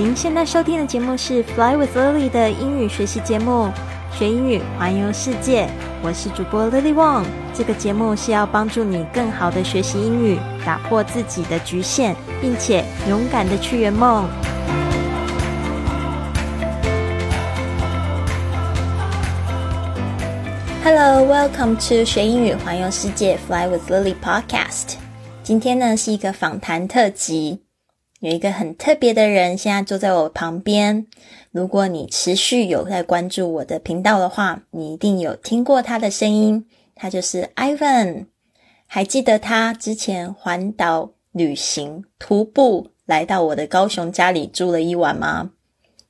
您现在收听的节目是《Fly with Lily》的英语学习节目，学英语环游世界。我是主播 Lily Wong。这个节目是要帮助你更好的学习英语，打破自己的局限，并且勇敢的去圆梦。Hello, welcome to 学英语环游世界 Fly with Lily Podcast。今天呢是一个访谈特辑。有一个很特别的人，现在坐在我旁边。如果你持续有在关注我的频道的话，你一定有听过他的声音。他就是 Ivan。还记得他之前环岛旅行徒步来到我的高雄家里住了一晚吗？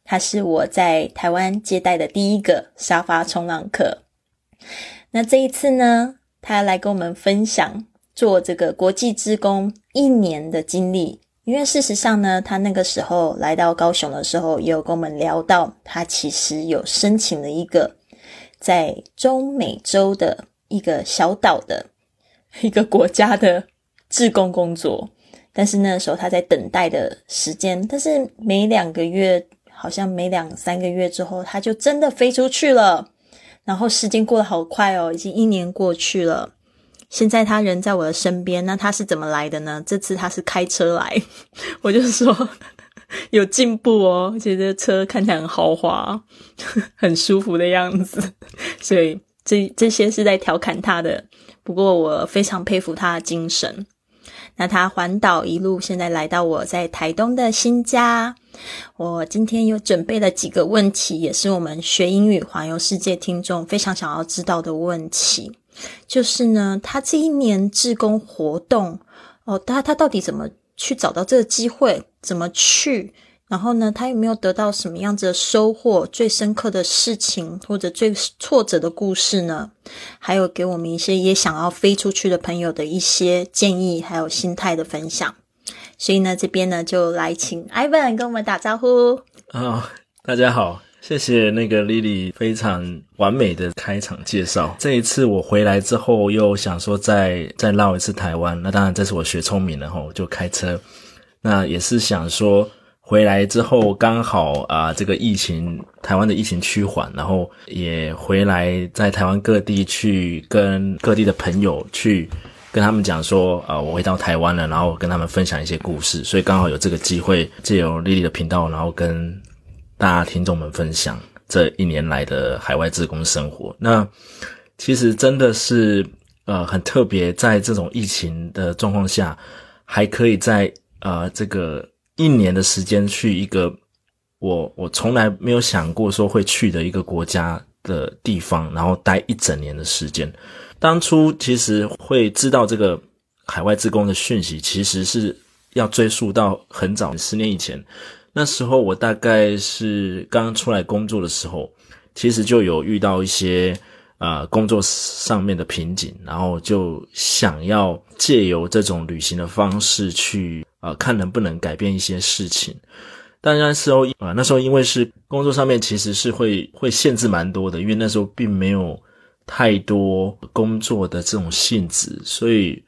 他是我在台湾接待的第一个沙发冲浪客。那这一次呢，他要来跟我们分享做这个国际职工一年的经历。因为事实上呢，他那个时候来到高雄的时候，也有跟我们聊到，他其实有申请了一个在中美洲的一个小岛的一个国家的志工工作，但是那时候他在等待的时间，但是每两个月，好像每两三个月之后，他就真的飞出去了，然后时间过得好快哦，已经一年过去了。现在他人在我的身边，那他是怎么来的呢？这次他是开车来，我就说 有进步哦，觉得车看起来很豪华，很舒服的样子。所以这这些是在调侃他的，不过我非常佩服他的精神。那他环岛一路，现在来到我在台东的新家。我今天有准备了几个问题，也是我们学英语环游世界听众非常想要知道的问题。就是呢，他这一年志工活动哦，他他到底怎么去找到这个机会？怎么去？然后呢，他有没有得到什么样子的收获？最深刻的事情或者最挫折的故事呢？还有给我们一些也想要飞出去的朋友的一些建议，还有心态的分享。所以呢，这边呢就来请 Ivan 跟我们打招呼。啊，大家好。谢谢那个 Lily 非常完美的开场介绍。这一次我回来之后，又想说再再绕一次台湾。那当然这次我学聪明了吼，就开车。那也是想说回来之后刚好啊，这个疫情台湾的疫情趋缓，然后也回来在台湾各地去跟各地的朋友去跟他们讲说啊，我回到台湾了，然后跟他们分享一些故事。所以刚好有这个机会借由 Lily 的频道，然后跟。大家听众们分享这一年来的海外志工生活，那其实真的是呃很特别，在这种疫情的状况下，还可以在呃这个一年的时间去一个我我从来没有想过说会去的一个国家的地方，然后待一整年的时间。当初其实会知道这个海外志工的讯息，其实是要追溯到很早十年以前。那时候我大概是刚出来工作的时候，其实就有遇到一些呃工作上面的瓶颈，然后就想要借由这种旅行的方式去呃看能不能改变一些事情。但那时候啊，那时候因为是工作上面其实是会会限制蛮多的，因为那时候并没有太多工作的这种性质，所以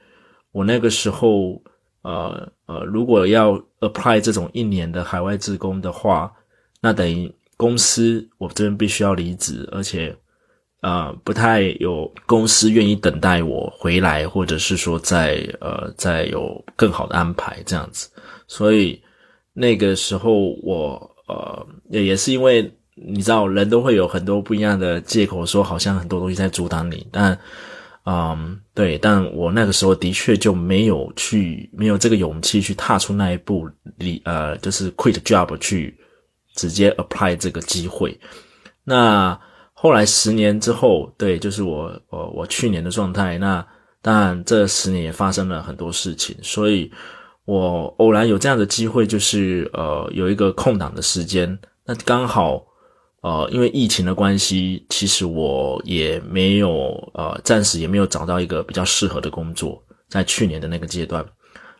我那个时候。呃呃，如果要 apply 这种一年的海外志工的话，那等于公司我这边必须要离职，而且啊不太有公司愿意等待我回来，或者是说再呃再有更好的安排这样子。所以那个时候我呃也是因为你知道人都会有很多不一样的借口，说好像很多东西在阻挡你，但。嗯，对，但我那个时候的确就没有去，没有这个勇气去踏出那一步，离呃，就是 quit job 去直接 apply 这个机会。那后来十年之后，对，就是我我我去年的状态。那当然这十年也发生了很多事情，所以我偶然有这样的机会，就是呃有一个空档的时间，那刚好。呃，因为疫情的关系，其实我也没有呃，暂时也没有找到一个比较适合的工作，在去年的那个阶段，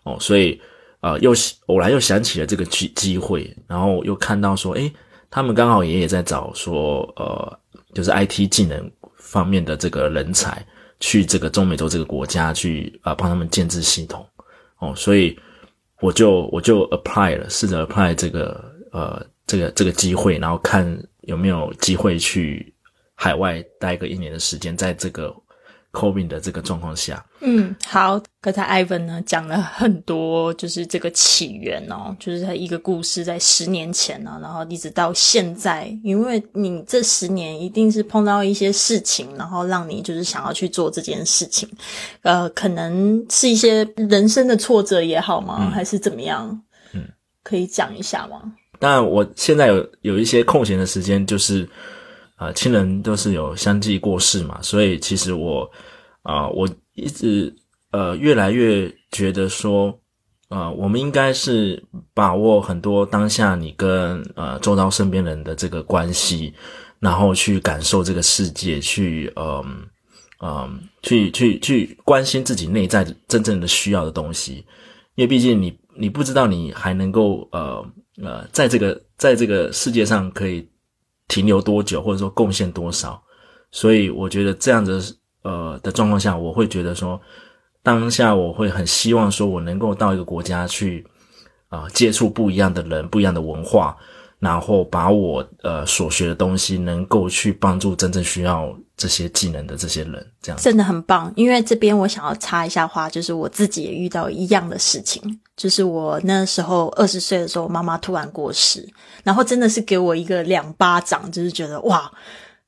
哦，所以呃，又偶然又想起了这个机机会，然后又看到说，诶，他们刚好也也在找说，呃，就是 IT 技能方面的这个人才，去这个中美洲这个国家去啊，帮他们建制系统，哦，所以我就我就 apply 了，试着 apply 这个呃这个这个机会，然后看有没有机会去海外待个一年的时间，在这个 COVID 的这个状况下。嗯，好，刚才 Ivan 呢讲了很多，就是这个起源哦，就是他一个故事在十年前呢，然后一直到现在，因为你这十年一定是碰到一些事情，然后让你就是想要去做这件事情，呃，可能是一些人生的挫折也好吗？还是怎么样？嗯，可以讲一下吗？但，我现在有有一些空闲的时间，就是啊，亲人都是有相继过世嘛，所以其实我啊，我。一直呃越来越觉得说，呃，我们应该是把握很多当下你跟呃周遭身边人的这个关系，然后去感受这个世界，去嗯嗯去去去关心自己内在真正的需要的东西，因为毕竟你你不知道你还能够呃呃在这个在这个世界上可以停留多久，或者说贡献多少，所以我觉得这样子。呃的状况下，我会觉得说，当下我会很希望说，我能够到一个国家去，啊，接触不一样的人，不一样的文化，然后把我呃所学的东西，能够去帮助真正需要这些技能的这些人，这样真的很棒。因为这边我想要插一下话，就是我自己也遇到一样的事情，就是我那时候二十岁的时候，妈妈突然过世，然后真的是给我一个两巴掌，就是觉得哇，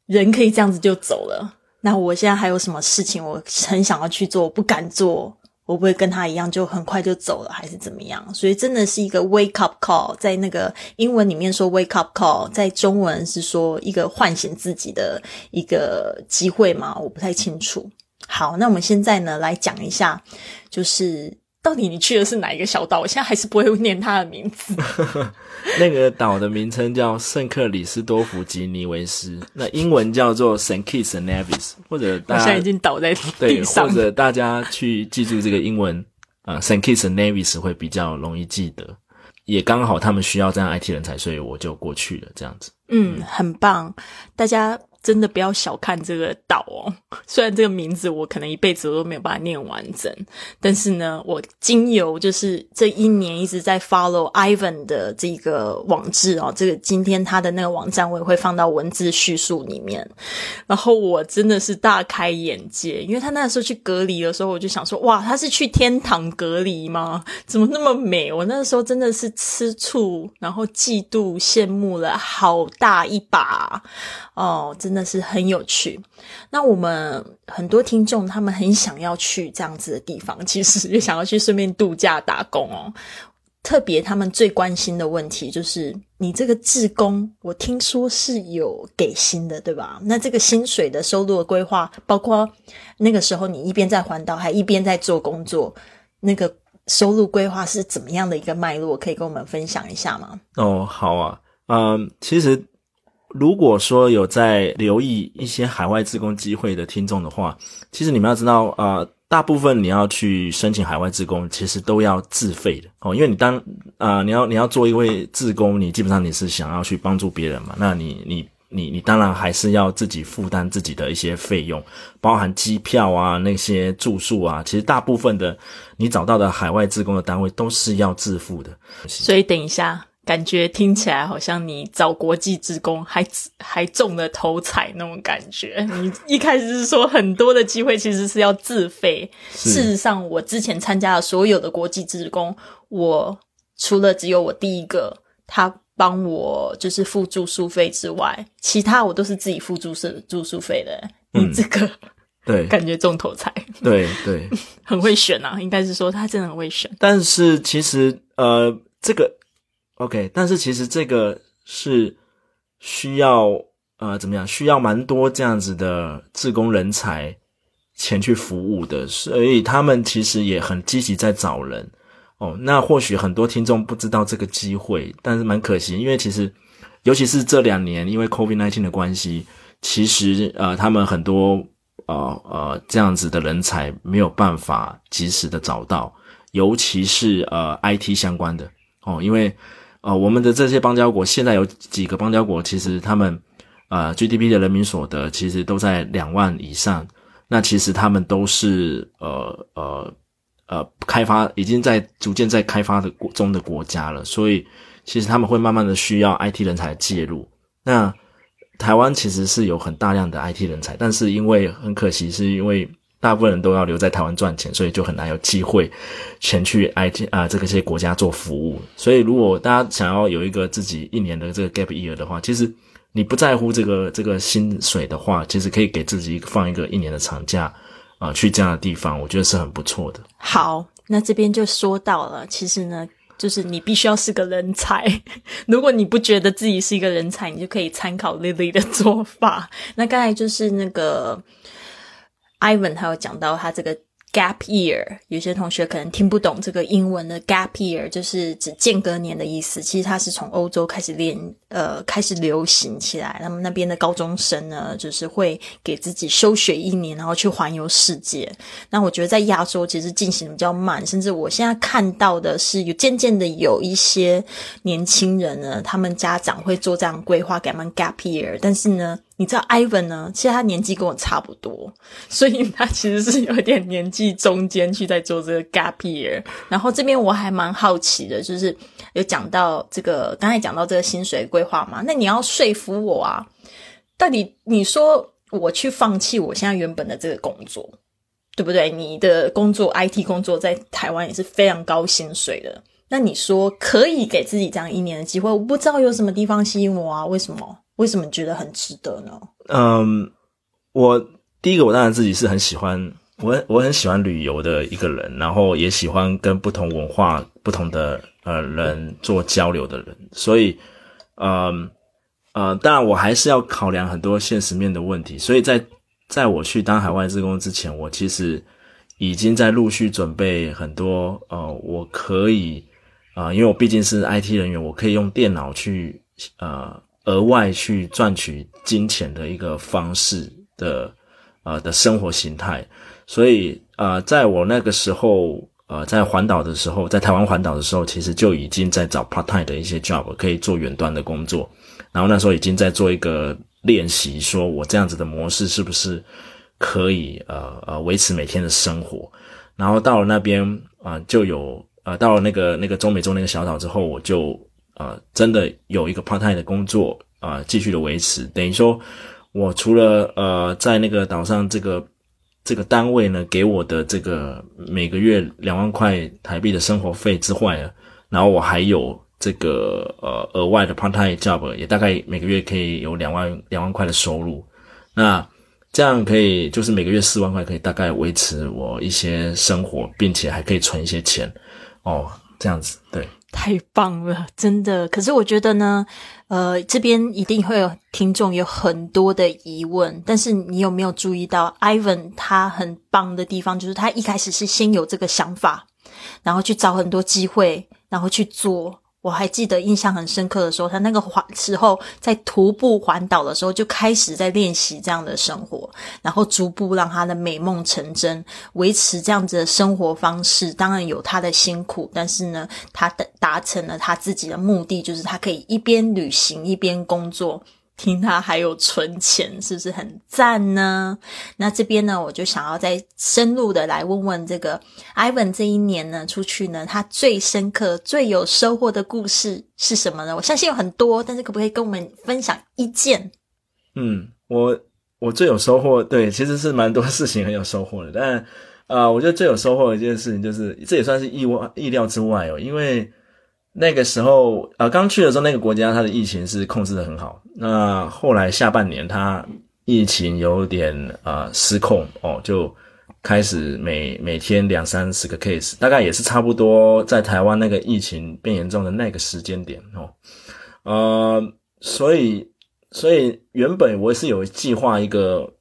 人可以这样子就走了。那我现在还有什么事情我很想要去做，不敢做，我不会跟他一样就很快就走了，还是怎么样？所以真的是一个 wake up call，在那个英文里面说 wake up call，在中文是说一个唤醒自己的一个机会嘛？我不太清楚。好，那我们现在呢来讲一下，就是。到底你去的是哪一个小岛？我现在还是不会念它的名字。那个岛的名称叫圣克里斯多夫吉尼维斯，那英文叫做 Saint Kitts and Nevis，或者大家现在已经倒在地上，或者大家去记住这个英文啊，Saint Kitts and Nevis 会比较容易记得。也刚好他们需要这样 IT 人才，所以我就过去了。这样子，嗯，很棒，大家。真的不要小看这个岛哦！虽然这个名字我可能一辈子我都没有把它念完整，但是呢，我经由就是这一年一直在 follow Ivan 的这个网志哦，这个今天他的那个网站我也会放到文字叙述里面。然后我真的是大开眼界，因为他那时候去隔离的时候，我就想说，哇，他是去天堂隔离吗？怎么那么美？我那时候真的是吃醋，然后嫉妒、羡慕了好大一把哦，真。那是很有趣。那我们很多听众他们很想要去这样子的地方，其实也想要去顺便度假打工哦。特别他们最关心的问题就是，你这个志工，我听说是有给薪的，对吧？那这个薪水的收入的规划，包括那个时候你一边在环岛，还一边在做工作，那个收入规划是怎么样的一个脉络？可以跟我们分享一下吗？哦，好啊，嗯，其实。如果说有在留意一些海外自工机会的听众的话，其实你们要知道，呃，大部分你要去申请海外自工，其实都要自费的哦。因为你当啊，你要你要做一位自工，你基本上你是想要去帮助别人嘛，那你你你你当然还是要自己负担自己的一些费用，包含机票啊、那些住宿啊。其实大部分的你找到的海外自工的单位都是要自付的。所以等一下。感觉听起来好像你找国际职工还 还中了头彩那种感觉。你一开始是说很多的机会其实是要自费，事实上我之前参加的所有的国际职工，我除了只有我第一个他帮我就是付住宿费之外，其他我都是自己付住宿住宿费的。你这个对感觉中头彩，对对，很会选啊，应该是说他真的很会选。但是其实呃这个。OK，但是其实这个是需要呃怎么样？需要蛮多这样子的自工人才前去服务的，所以他们其实也很积极在找人哦。那或许很多听众不知道这个机会，但是蛮可惜，因为其实尤其是这两年因为 COVID-19 的关系，其实呃他们很多呃呃这样子的人才没有办法及时的找到，尤其是呃 IT 相关的哦，因为。呃，我们的这些邦交国现在有几个邦交国，其实他们呃 GDP 的人民所得其实都在两万以上。那其实他们都是呃呃呃开发，已经在逐渐在开发的国中的国家了，所以其实他们会慢慢的需要 IT 人才介入。那台湾其实是有很大量的 IT 人才，但是因为很可惜，是因为大部分人都要留在台湾赚钱，所以就很难有机会前去 IT 啊这个些国家做服务。所以如果大家想要有一个自己一年的这个 gap year 的话，其实你不在乎这个这个薪水的话，其实可以给自己放一个一年的长假啊，去这样的地方，我觉得是很不错的。好，那这边就说到了，其实呢。就是你必须要是个人才，如果你不觉得自己是一个人才，你就可以参考 Lily 的做法。那刚才就是那个 Ivan，他有讲到他这个。Gap year，有些同学可能听不懂这个英文的 gap year，就是指间隔年的意思。其实它是从欧洲开始练，呃，开始流行起来。那么那边的高中生呢，就是会给自己休学一年，然后去环游世界。那我觉得在亚洲其实进行比较慢，甚至我现在看到的是有渐渐的有一些年轻人呢，他们家长会做这样规划给他们 gap year，但是呢。你知道 Ivan 呢？其实他年纪跟我差不多，所以他其实是有点年纪中间去在做这个 gap year。然后这边我还蛮好奇的，就是有讲到这个，刚才讲到这个薪水规划嘛？那你要说服我啊，到底你说我去放弃我现在原本的这个工作，对不对？你的工作 IT 工作在台湾也是非常高薪水的，那你说可以给自己这样一年的机会？我不知道有什么地方吸引我啊？为什么？为什么觉得很值得呢？嗯，我第一个，我当然自己是很喜欢，我我很喜欢旅游的一个人，然后也喜欢跟不同文化、不同的呃人做交流的人，所以，嗯呃，当然我还是要考量很多现实面的问题，所以在在我去当海外职工之前，我其实已经在陆续准备很多呃，我可以啊，因为我毕竟是 IT 人员，我可以用电脑去呃。额外去赚取金钱的一个方式的，呃的生活形态，所以呃，在我那个时候，呃，在环岛的时候，在台湾环岛的时候，其实就已经在找 part time 的一些 job，可以做远端的工作。然后那时候已经在做一个练习，说我这样子的模式是不是可以呃呃维持每天的生活。然后到了那边啊，就有呃到了那个那个中美洲那个小岛之后，我就。啊，真的有一个 part time 的工作啊，继续的维持。等于说，我除了呃在那个岛上这个这个单位呢给我的这个每个月两万块台币的生活费之外，然后我还有这个呃额外的 part time job，也大概每个月可以有两万两万块的收入。那这样可以就是每个月四万块，可以大概维持我一些生活，并且还可以存一些钱哦。这样子对。太棒了，真的。可是我觉得呢，呃，这边一定会有听众有很多的疑问。但是你有没有注意到，Ivan 他很棒的地方，就是他一开始是先有这个想法，然后去找很多机会，然后去做。我还记得印象很深刻的时候，他那个环时候在徒步环岛的时候，就开始在练习这样的生活，然后逐步让他的美梦成真，维持这样子的生活方式。当然有他的辛苦，但是呢，他的达成了他自己的目的，就是他可以一边旅行一边工作。听他还有存钱，是不是很赞呢？那这边呢，我就想要再深入的来问问这个 Ivan 这一年呢出去呢，他最深刻、最有收获的故事是什么呢？我相信有很多，但是可不可以跟我们分享一件？嗯，我我最有收获，对，其实是蛮多事情很有收获的，但啊，我觉得最有收获的一件事情就是，这也算是意外意料之外哦，因为。那个时候，呃，刚去的时候，那个国家它的疫情是控制的很好。那后来下半年，它疫情有点呃失控哦，就开始每每天两三十个 case，大概也是差不多在台湾那个疫情变严重的那个时间点哦。呃，所以所以原本我是有计划一个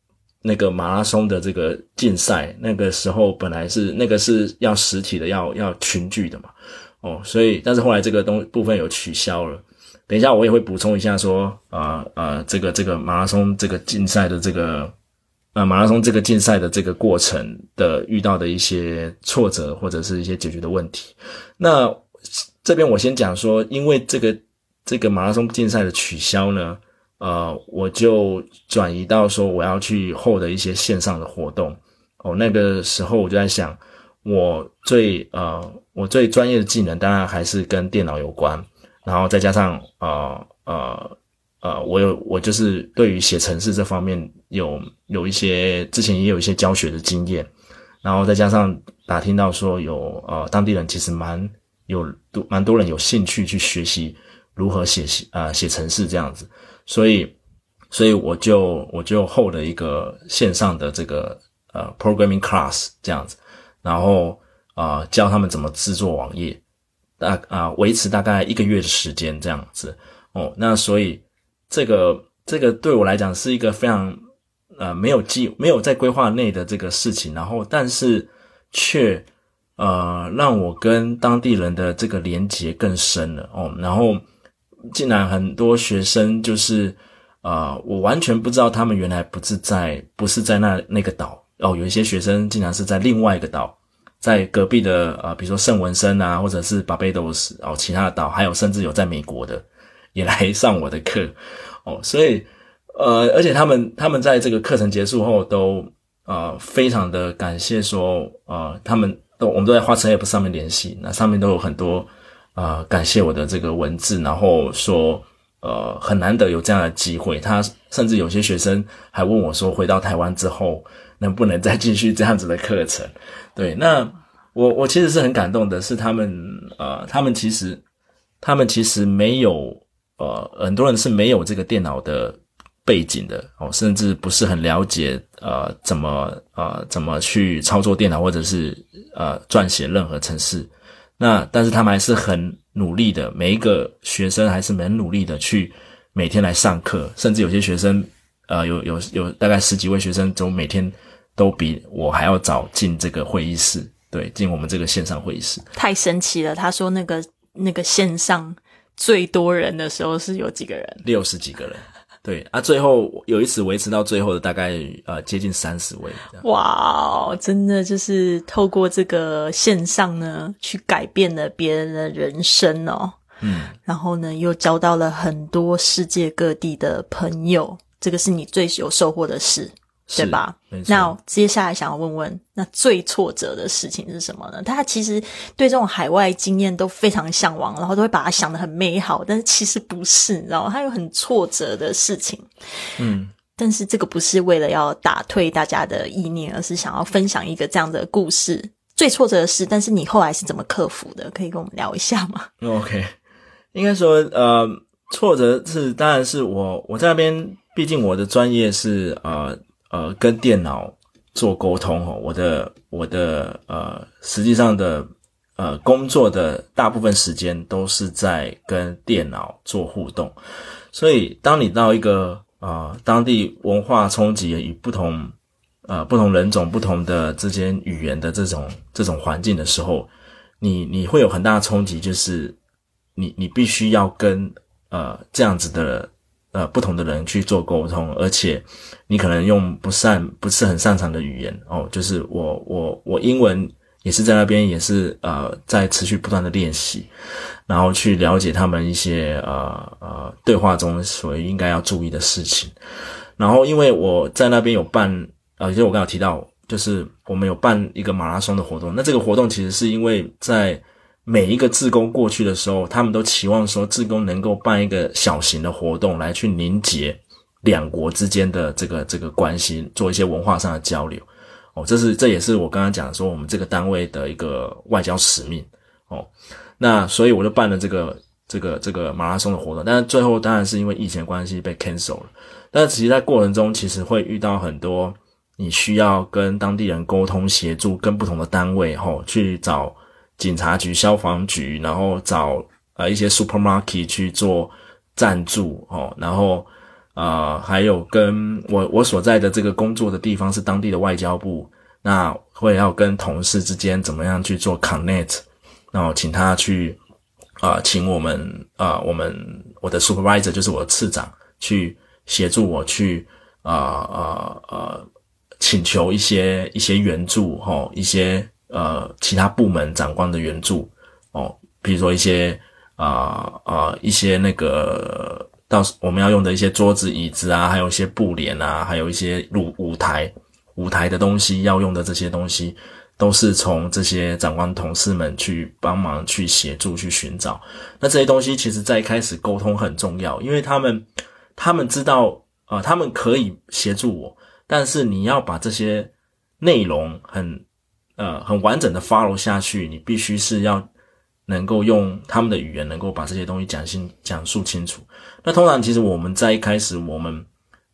那个马拉松的这个竞赛，那个时候本来是那个是要实体的，要要群聚的嘛。哦，所以但是后来这个东部分有取消了。等一下我也会补充一下，说啊啊，这个这个马拉松这个竞赛的这个呃马拉松这个竞赛的这个过程的遇到的一些挫折或者是一些解决的问题。那这边我先讲说，因为这个这个马拉松竞赛的取消呢，呃，我就转移到说我要去后的一些线上的活动。哦，那个时候我就在想。我最呃我最专业的技能当然还是跟电脑有关，然后再加上呃呃呃，我有我就是对于写程式这方面有有一些之前也有一些教学的经验，然后再加上打听到说有呃当地人其实蛮有多蛮多人有兴趣去学习如何写写啊写程式这样子，所以所以我就我就后了一个线上的这个呃 programming class 这样子。然后啊，教他们怎么制作网页，大啊维持大概一个月的时间这样子哦。那所以这个这个对我来讲是一个非常呃没有计没有在规划内的这个事情，然后但是却呃让我跟当地人的这个连接更深了哦。然后竟然很多学生就是啊，我完全不知道他们原来不是在不是在那那个岛。哦，有一些学生竟然是在另外一个岛，在隔壁的呃，比如说圣文森啊，或者是巴贝多斯哦，其他的岛，还有甚至有在美国的也来 上我的课哦，所以呃，而且他们他们在这个课程结束后都呃非常的感谢说呃，他们都我们都在花城 App 上面联系，那上面都有很多啊感谢我的这个文字，然后说呃很难得有这样的机会，他甚至有些学生还问我说，回到台湾之后。能不能再继续这样子的课程？对，那我我其实是很感动的，是他们呃，他们其实他们其实没有呃，很多人是没有这个电脑的背景的哦，甚至不是很了解呃怎么呃怎么去操作电脑或者是呃撰写任何程式。那但是他们还是很努力的，每一个学生还是很努力的去每天来上课，甚至有些学生呃有有有大概十几位学生都每天。都比我还要早进这个会议室，对，进我们这个线上会议室，太神奇了。他说那个那个线上最多人的时候是有几个人？六十几个人，对啊，最后有一次维持到最后的大概呃接近三十位。哇，真的就是透过这个线上呢，去改变了别人的人生哦。嗯，然后呢，又交到了很多世界各地的朋友，这个是你最有收获的事。对吧？那接下来想要问问，那最挫折的事情是什么呢？他其实对这种海外经验都非常向往，然后都会把它想得很美好，但是其实不是，你知道吗？他有很挫折的事情。嗯，但是这个不是为了要打退大家的意念，而是想要分享一个这样的故事。最挫折的事，但是你后来是怎么克服的？可以跟我们聊一下吗？OK，应该说，呃，挫折是当然是我我在那边，毕竟我的专业是呃。呃，跟电脑做沟通哦，我的我的呃，实际上的呃，工作的大部分时间都是在跟电脑做互动，所以当你到一个啊当地文化冲击与不同呃不同人种不同的之间语言的这种这种环境的时候，你你会有很大的冲击，就是你你必须要跟呃这样子的。呃，不同的人去做沟通，而且你可能用不善、不是很擅长的语言哦。就是我、我、我英文也是在那边，也是呃，在持续不断的练习，然后去了解他们一些呃呃对话中所应该要注意的事情。然后，因为我在那边有办，呃，就我刚刚提到，就是我们有办一个马拉松的活动。那这个活动其实是因为在。每一个志工过去的时候，他们都期望说，志工能够办一个小型的活动，来去凝结两国之间的这个这个关系，做一些文化上的交流。哦，这是这也是我刚刚讲说，我们这个单位的一个外交使命。哦，那所以我就办了这个这个这个马拉松的活动，但是最后当然是因为疫情关系被 cancel 了。但是其实，在过程中，其实会遇到很多你需要跟当地人沟通协助，跟不同的单位吼去找。警察局、消防局，然后找呃一些 supermarket 去做赞助哦，然后呃还有跟我我所在的这个工作的地方是当地的外交部，那会要跟同事之间怎么样去做 connect，然后请他去啊，请我们啊，我们我的 supervisor 就是我的次长去协助我去啊啊啊请求一些一些援助哈，一些。呃，其他部门长官的援助哦，比如说一些啊啊一些那个到我们要用的一些桌子椅子啊，还有一些布帘啊，还有一些舞舞台舞台的东西要用的这些东西，都是从这些长官同事们去帮忙去协助去寻找。那这些东西其实在一开始沟通很重要，因为他们他们知道啊，他们可以协助我，但是你要把这些内容很呃很完整的 follow 下去，你必须是要能够用他们的语言能够把这些东西讲清讲述清楚。那通常其实我们在一开始我们。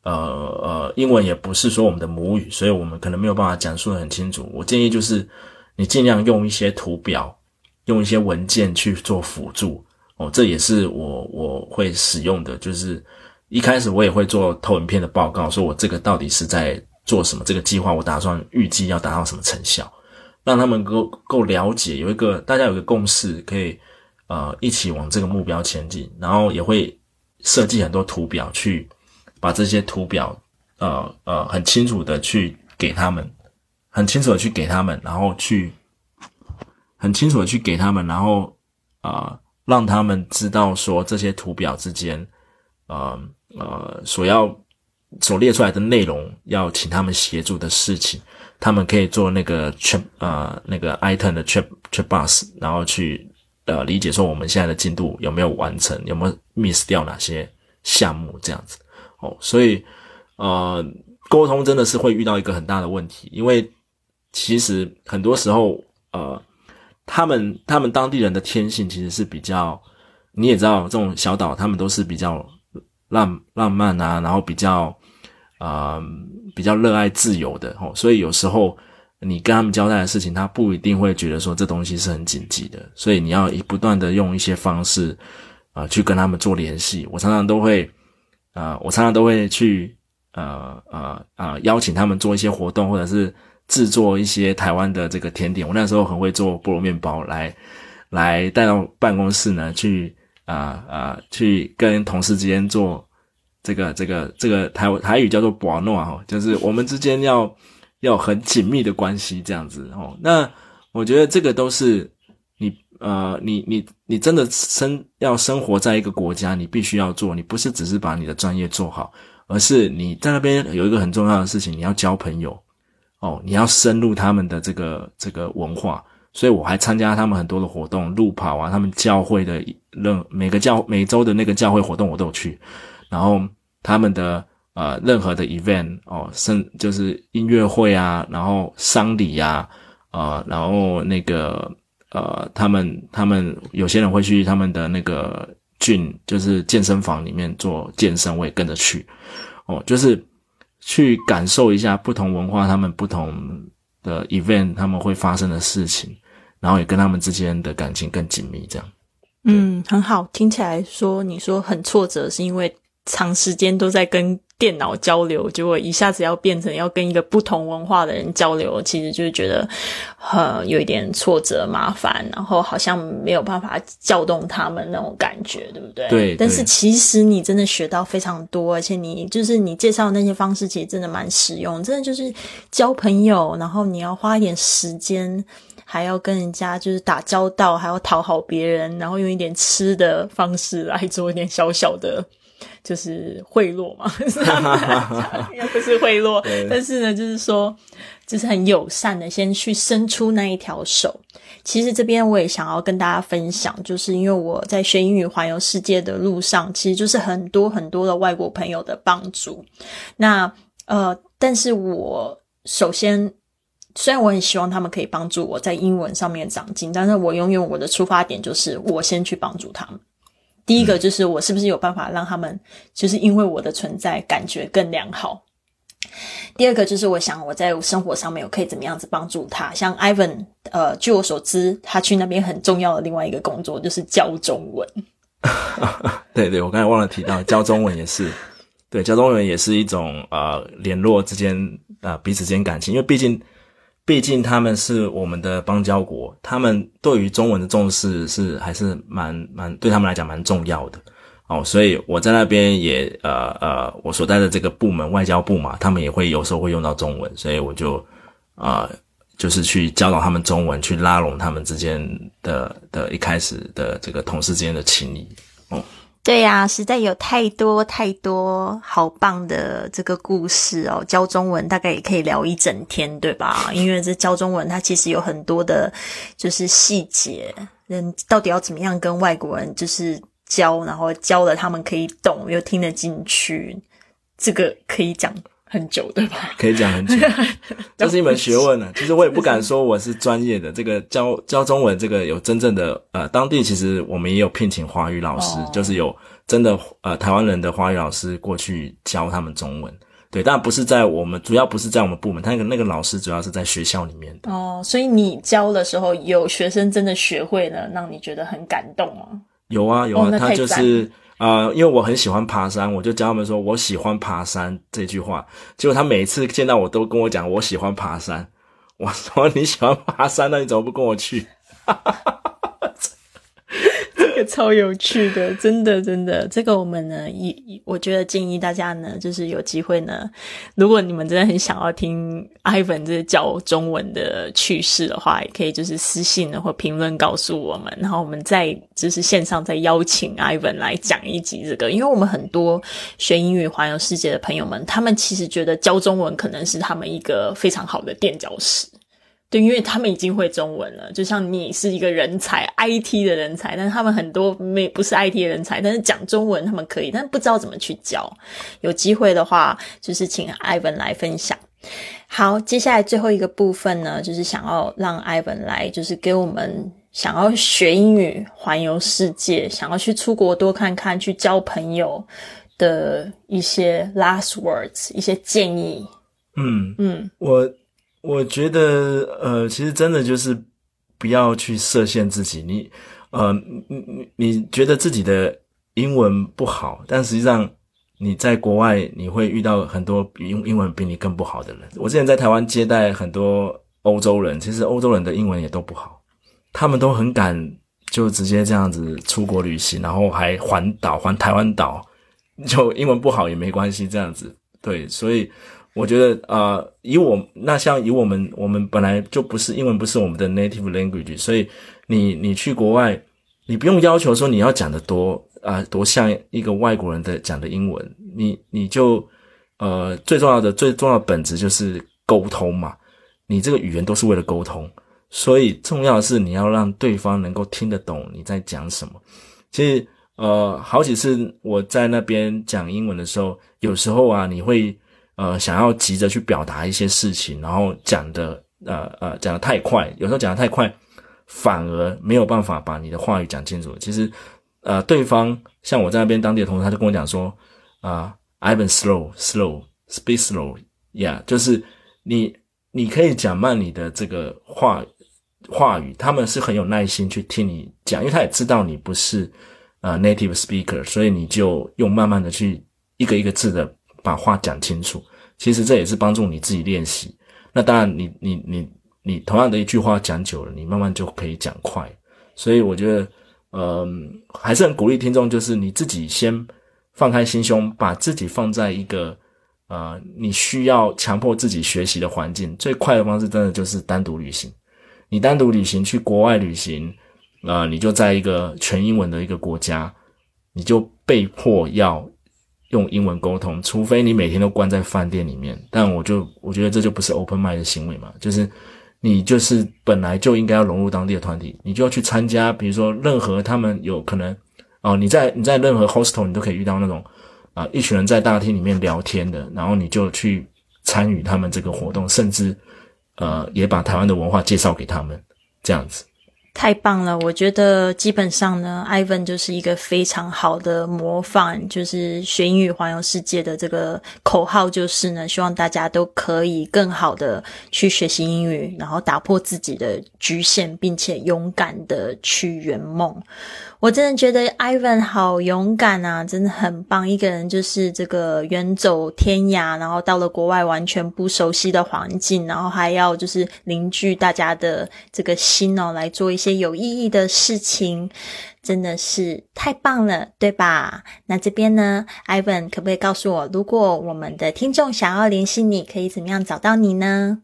呃呃，英文也不是说我们的母语，所以我们可能没有办法讲述的很清楚。我建议就是，你尽量用一些图表，用一些文件去做辅助哦。这也是我我会使用的，就是一开始我也会做投影片的报告，说我这个到底是在做什么，这个计划我打算预计要达到什么成效，让他们够够了解，有一个大家有个共识，可以呃一起往这个目标前进。然后也会设计很多图表去。把这些图表，呃呃，很清楚的去给他们，很清楚的去给他们，然后去很清楚的去给他们，然后啊，让他们知道说这些图表之间，呃呃，所要所列出来的内容，要请他们协助的事情，他们可以做那个 check 呃那个 item 的 check check bus，然后去呃理解说我们现在的进度有没有完成，有没有 miss 掉哪些项目这样子。哦，所以，呃，沟通真的是会遇到一个很大的问题，因为其实很多时候，呃，他们他们当地人的天性其实是比较，你也知道，这种小岛他们都是比较浪浪漫啊，然后比较，呃，比较热爱自由的哦，所以有时候你跟他们交代的事情，他不一定会觉得说这东西是很紧急的，所以你要不断的用一些方式啊去跟他们做联系，我常常都会。啊，我常常都会去，呃呃啊，邀请他们做一些活动，或者是制作一些台湾的这个甜点。我那时候很会做菠萝面包，来来带到办公室呢，去啊啊，去跟同事之间做这个这个这个台台语叫做“博诺”哈，就是我们之间要 要很紧密的关系这样子哦。那我觉得这个都是你。呃，你你你真的生要生活在一个国家，你必须要做。你不是只是把你的专业做好，而是你在那边有一个很重要的事情，你要交朋友哦，你要深入他们的这个这个文化。所以我还参加他们很多的活动，路跑啊，他们教会的任每个教每周的那个教会活动我都有去。然后他们的呃任何的 event 哦，甚就是音乐会啊，然后丧礼呀，呃，然后那个。呃，他们他们有些人会去他们的那个郡，就是健身房里面做健身，我也跟着去。哦，就是去感受一下不同文化他们不同的 event 他们会发生的事情，然后也跟他们之间的感情更紧密。这样，嗯，很好，听起来说你说很挫折，是因为长时间都在跟。电脑交流，结果一下子要变成要跟一个不同文化的人交流，其实就是觉得，呃，有一点挫折、麻烦，然后好像没有办法叫动他们那种感觉，对不对？对。但是其实你真的学到非常多，而且你就是你介绍那些方式，其实真的蛮实用，真的就是交朋友，然后你要花一点时间，还要跟人家就是打交道，还要讨好别人，然后用一点吃的方式来做一点小小的。就是贿赂嘛，应该不是贿赂，但是呢，就是说，就是很友善的，先去伸出那一条手。其实这边我也想要跟大家分享，就是因为我在学英语环游世界的路上，其实就是很多很多的外国朋友的帮助。那呃，但是我首先，虽然我很希望他们可以帮助我在英文上面长进，但是我永远我的出发点就是我先去帮助他们。第一个就是我是不是有办法让他们，就是因为我的存在感觉更良好。第二个就是我想我在生活上面我可以怎么样子帮助他。像 Ivan，呃，据我所知，他去那边很重要的另外一个工作就是教中文。对对，我刚才忘了提到教中文也是，对，教中文也是一种呃联络之间啊彼此之间感情，因为毕竟。毕竟他们是我们的邦交国，他们对于中文的重视是还是蛮蛮对他们来讲蛮重要的哦，所以我在那边也呃呃，我所在的这个部门外交部嘛，他们也会有时候会用到中文，所以我就啊就是去教导他们中文，去拉拢他们之间的的一开始的这个同事之间的情谊哦。对呀，实在有太多太多好棒的这个故事哦。教中文大概也可以聊一整天，对吧？因为这教中文它其实有很多的，就是细节，人到底要怎么样跟外国人就是教，然后教了他们可以懂又听得进去，这个可以讲。很久对吧？可以讲很久，这是一门学问呢。其实我也不敢说我是专业的，这个教教中文，这个有真正的呃，当地其实我们也有聘请华语老师，就是有真的呃台湾人的华语老师过去教他们中文。对，但不是在我们主要不是在我们部门，他那个那个老师主要是在学校里面的。哦，所以你教的时候有学生真的学会了，让你觉得很感动吗？有啊有啊，他就是。啊，因为我很喜欢爬山，我就教他们说我喜欢爬山这句话。结果他每次见到我都跟我讲我喜欢爬山。我说 你喜欢爬山，那你怎么不跟我去？哈哈哈超有趣的，真的真的，这个我们呢，一我觉得建议大家呢，就是有机会呢，如果你们真的很想要听 Ivan 这教中文的趣事的话，也可以就是私信呢或评论告诉我们，然后我们再就是线上再邀请 Ivan 来讲一集这个，因为我们很多学英语环游世界的朋友们，他们其实觉得教中文可能是他们一个非常好的垫脚石。对，因为他们已经会中文了，就像你是一个人才，IT 的人才，但是他们很多没不是 IT 的人才，但是讲中文他们可以，但不知道怎么去教。有机会的话，就是请 Ivan 来分享。好，接下来最后一个部分呢，就是想要让 Ivan 来，就是给我们想要学英语、环游世界、想要去出国多看看、去交朋友的一些 last words，一些建议。嗯嗯，我。我觉得，呃，其实真的就是不要去设限自己。你，呃，你你你觉得自己的英文不好，但实际上你在国外你会遇到很多英英文比你更不好的人。我之前在台湾接待很多欧洲人，其实欧洲人的英文也都不好，他们都很敢就直接这样子出国旅行，然后还环岛环台湾岛，就英文不好也没关系，这样子对，所以。我觉得啊，以我那像以我们，我们本来就不是英文，不是我们的 native language，所以你你去国外，你不用要求说你要讲的多啊，多像一个外国人的讲的英文，你你就呃最重要的最重要的本质就是沟通嘛，你这个语言都是为了沟通，所以重要的是你要让对方能够听得懂你在讲什么。其实呃好几次我在那边讲英文的时候，有时候啊你会。呃，想要急着去表达一些事情，然后讲的呃呃讲的太快，有时候讲的太快，反而没有办法把你的话语讲清楚。其实，呃，对方像我在那边当地的同事，他就跟我讲说，啊，Ivan slow slow speak slow，yeah，就是你你可以讲慢你的这个话话语，他们是很有耐心去听你讲，因为他也知道你不是呃 native speaker，所以你就用慢慢的去一个一个字的。把话讲清楚，其实这也是帮助你自己练习。那当然，你你你你同样的一句话讲久了，你慢慢就可以讲快。所以我觉得，嗯，还是很鼓励听众，就是你自己先放开心胸，把自己放在一个呃你需要强迫自己学习的环境。最快的方式，真的就是单独旅行。你单独旅行去国外旅行，啊，你就在一个全英文的一个国家，你就被迫要。用英文沟通，除非你每天都关在饭店里面。但我就我觉得这就不是 open mind 的行为嘛，就是你就是本来就应该要融入当地的团体，你就要去参加，比如说任何他们有可能哦，你在你在任何 hostel 你都可以遇到那种啊一群人在大厅里面聊天的，然后你就去参与他们这个活动，甚至呃也把台湾的文化介绍给他们，这样子。太棒了！我觉得基本上呢，Ivan 就是一个非常好的模范，就是学英语环游世界的这个口号就是呢，希望大家都可以更好的去学习英语，然后打破自己的局限，并且勇敢的去圆梦。我真的觉得 Ivan 好勇敢啊，真的很棒！一个人就是这个远走天涯，然后到了国外完全不熟悉的环境，然后还要就是凝聚大家的这个心哦，来做一些有意义的事情，真的是太棒了，对吧？那这边呢，Ivan 可不可以告诉我，如果我们的听众想要联系你，可以怎么样找到你呢？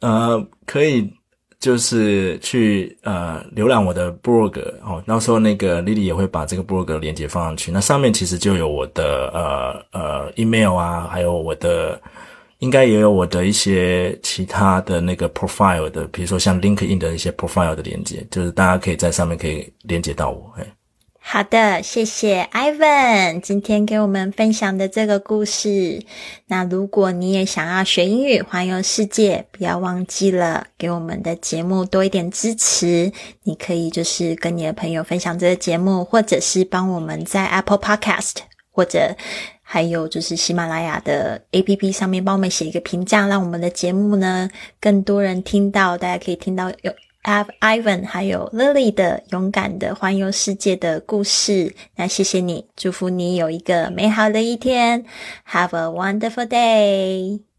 呃，可以。就是去呃浏览我的 blog 哦，到时候那个 Lily 也会把这个 blog 链接放上去。那上面其实就有我的呃呃 email 啊，还有我的应该也有我的一些其他的那个 profile 的，比如说像 LinkedIn 的一些 profile 的连接，就是大家可以在上面可以连接到我。哎，好的，谢谢 Ivan 今天给我们分享的这个故事。那如果你也想要学英语环游世界，不要忘记了给我们的节目多一点支持。你可以就是跟你的朋友分享这个节目，或者是帮我们在 Apple Podcast 或者还有就是喜马拉雅的 APP 上面帮我们写一个评价，让我们的节目呢更多人听到，大家可以听到有。Av Ivan 还有 Lily 的勇敢的环游世界的故事，那谢谢你，祝福你有一个美好的一天，Have a wonderful day。